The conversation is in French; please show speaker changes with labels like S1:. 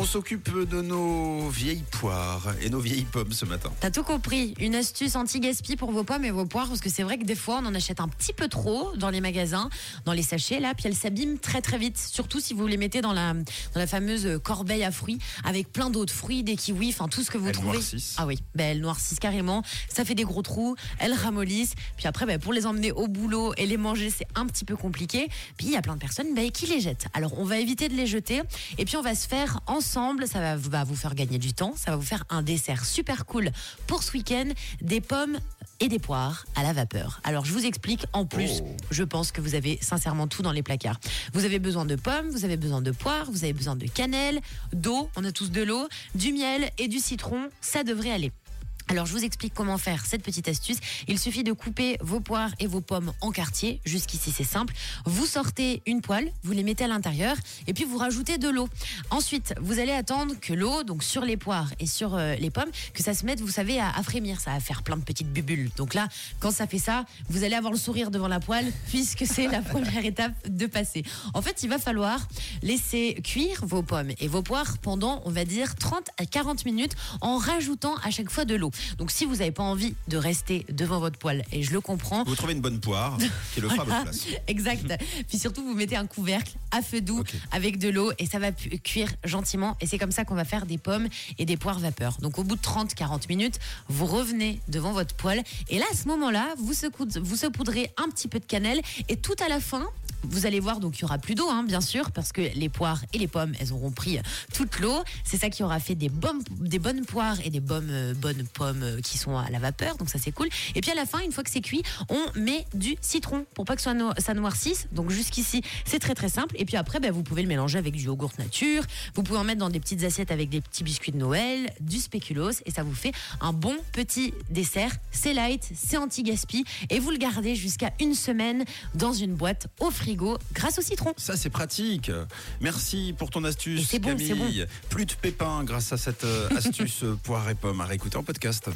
S1: On s'occupe de nos vieilles poires et nos vieilles pommes ce matin.
S2: T'as tout compris. Une astuce anti-gaspi pour vos pommes et vos poires, parce que c'est vrai que des fois, on en achète un petit peu trop dans les magasins, dans les sachets, là, puis elles s'abîment très très vite. Surtout si vous les mettez dans la, dans la fameuse corbeille à fruits, avec plein d'autres fruits, des kiwis, enfin tout ce que vous
S1: Elles
S2: trouvez.
S1: noircissent.
S2: Ah oui, ben, elles noircissent carrément. Ça fait des gros trous, elles ramollissent. Puis après, ben, pour les emmener au boulot et les manger, c'est un petit peu compliqué. Puis il y a plein de personnes ben, qui les jettent. Alors on va éviter de les jeter. Et puis on va se faire ensemble. Ça va, va vous faire gagner du temps. Ça va vous faire un dessert super cool pour ce week-end. Des pommes et des poires à la vapeur. Alors je vous explique. En plus,
S1: Oh.
S2: je pense que vous avez sincèrement tout dans les placards. Vous avez besoin de pommes, vous avez besoin de poires, vous avez besoin de cannelle, d'eau. On a tous de l'eau, du miel et du citron. Ça devrait aller. Alors je vous explique comment faire cette petite astuce. Il suffit de couper vos poires et vos pommes en quartier. Jusqu'ici c'est simple. Vous sortez une poêle, vous les mettez à l'intérieur et puis vous rajoutez de l'eau. Ensuite, vous allez attendre que l'eau, donc sur les poires et sur euh, les pommes, que ça se mette, vous savez, à, frémir. Ça va faire plein de petites bubules. Donc là, quand ça fait ça, vous allez avoir le sourire devant la poêle puisque c'est la première étape de passer. En fait, il va falloir laisser cuire vos pommes et vos poires pendant, on va dire, 30 à 40 minutes en rajoutant à chaque fois de l'eau. Donc si vous n'avez pas envie de rester devant votre poêle, et je le comprends,
S1: Vous trouvez une bonne poire qui le fera à votre place.
S2: Exact. Puis surtout, vous mettez un couvercle à feu doux avec de l'eau et ça va cuire gentiment. Et c'est comme ça qu'on va faire des pommes et des poires vapeur. Donc au bout de 30-40 minutes, vous revenez devant votre poêle et là, à ce moment-là, vous, vous saupoudrez un petit peu de cannelle et tout à la fin, vous allez voir, donc il y aura plus d'eau, hein, bien sûr, parce que les poires et les pommes, elles auront pris toute l'eau. C'est ça qui aura fait des bonnes, poires et des bonnes, euh, pommes euh, qui sont à la vapeur, donc ça c'est cool. Et puis à la fin, une fois que c'est cuit, on met du citron pour pas que ça, no- ça noircisse. Donc jusqu'ici, c'est très très simple. Et puis après, ben, vous pouvez le mélanger avec du yogourt nature. Vous pouvez en mettre dans des petites assiettes avec des petits biscuits de Noël, du spéculoos, et ça vous fait un bon petit dessert. C'est light, c'est anti-gaspi, et vous le gardez jusqu'à une semaine dans une boîte au frigo grâce au citron.
S1: Ça, c'est pratique. Merci pour ton astuce,
S2: c'est bon,
S1: Camille. Plus de pépins grâce à cette euh, astuce euh, poire et pommes à réécouter en podcast.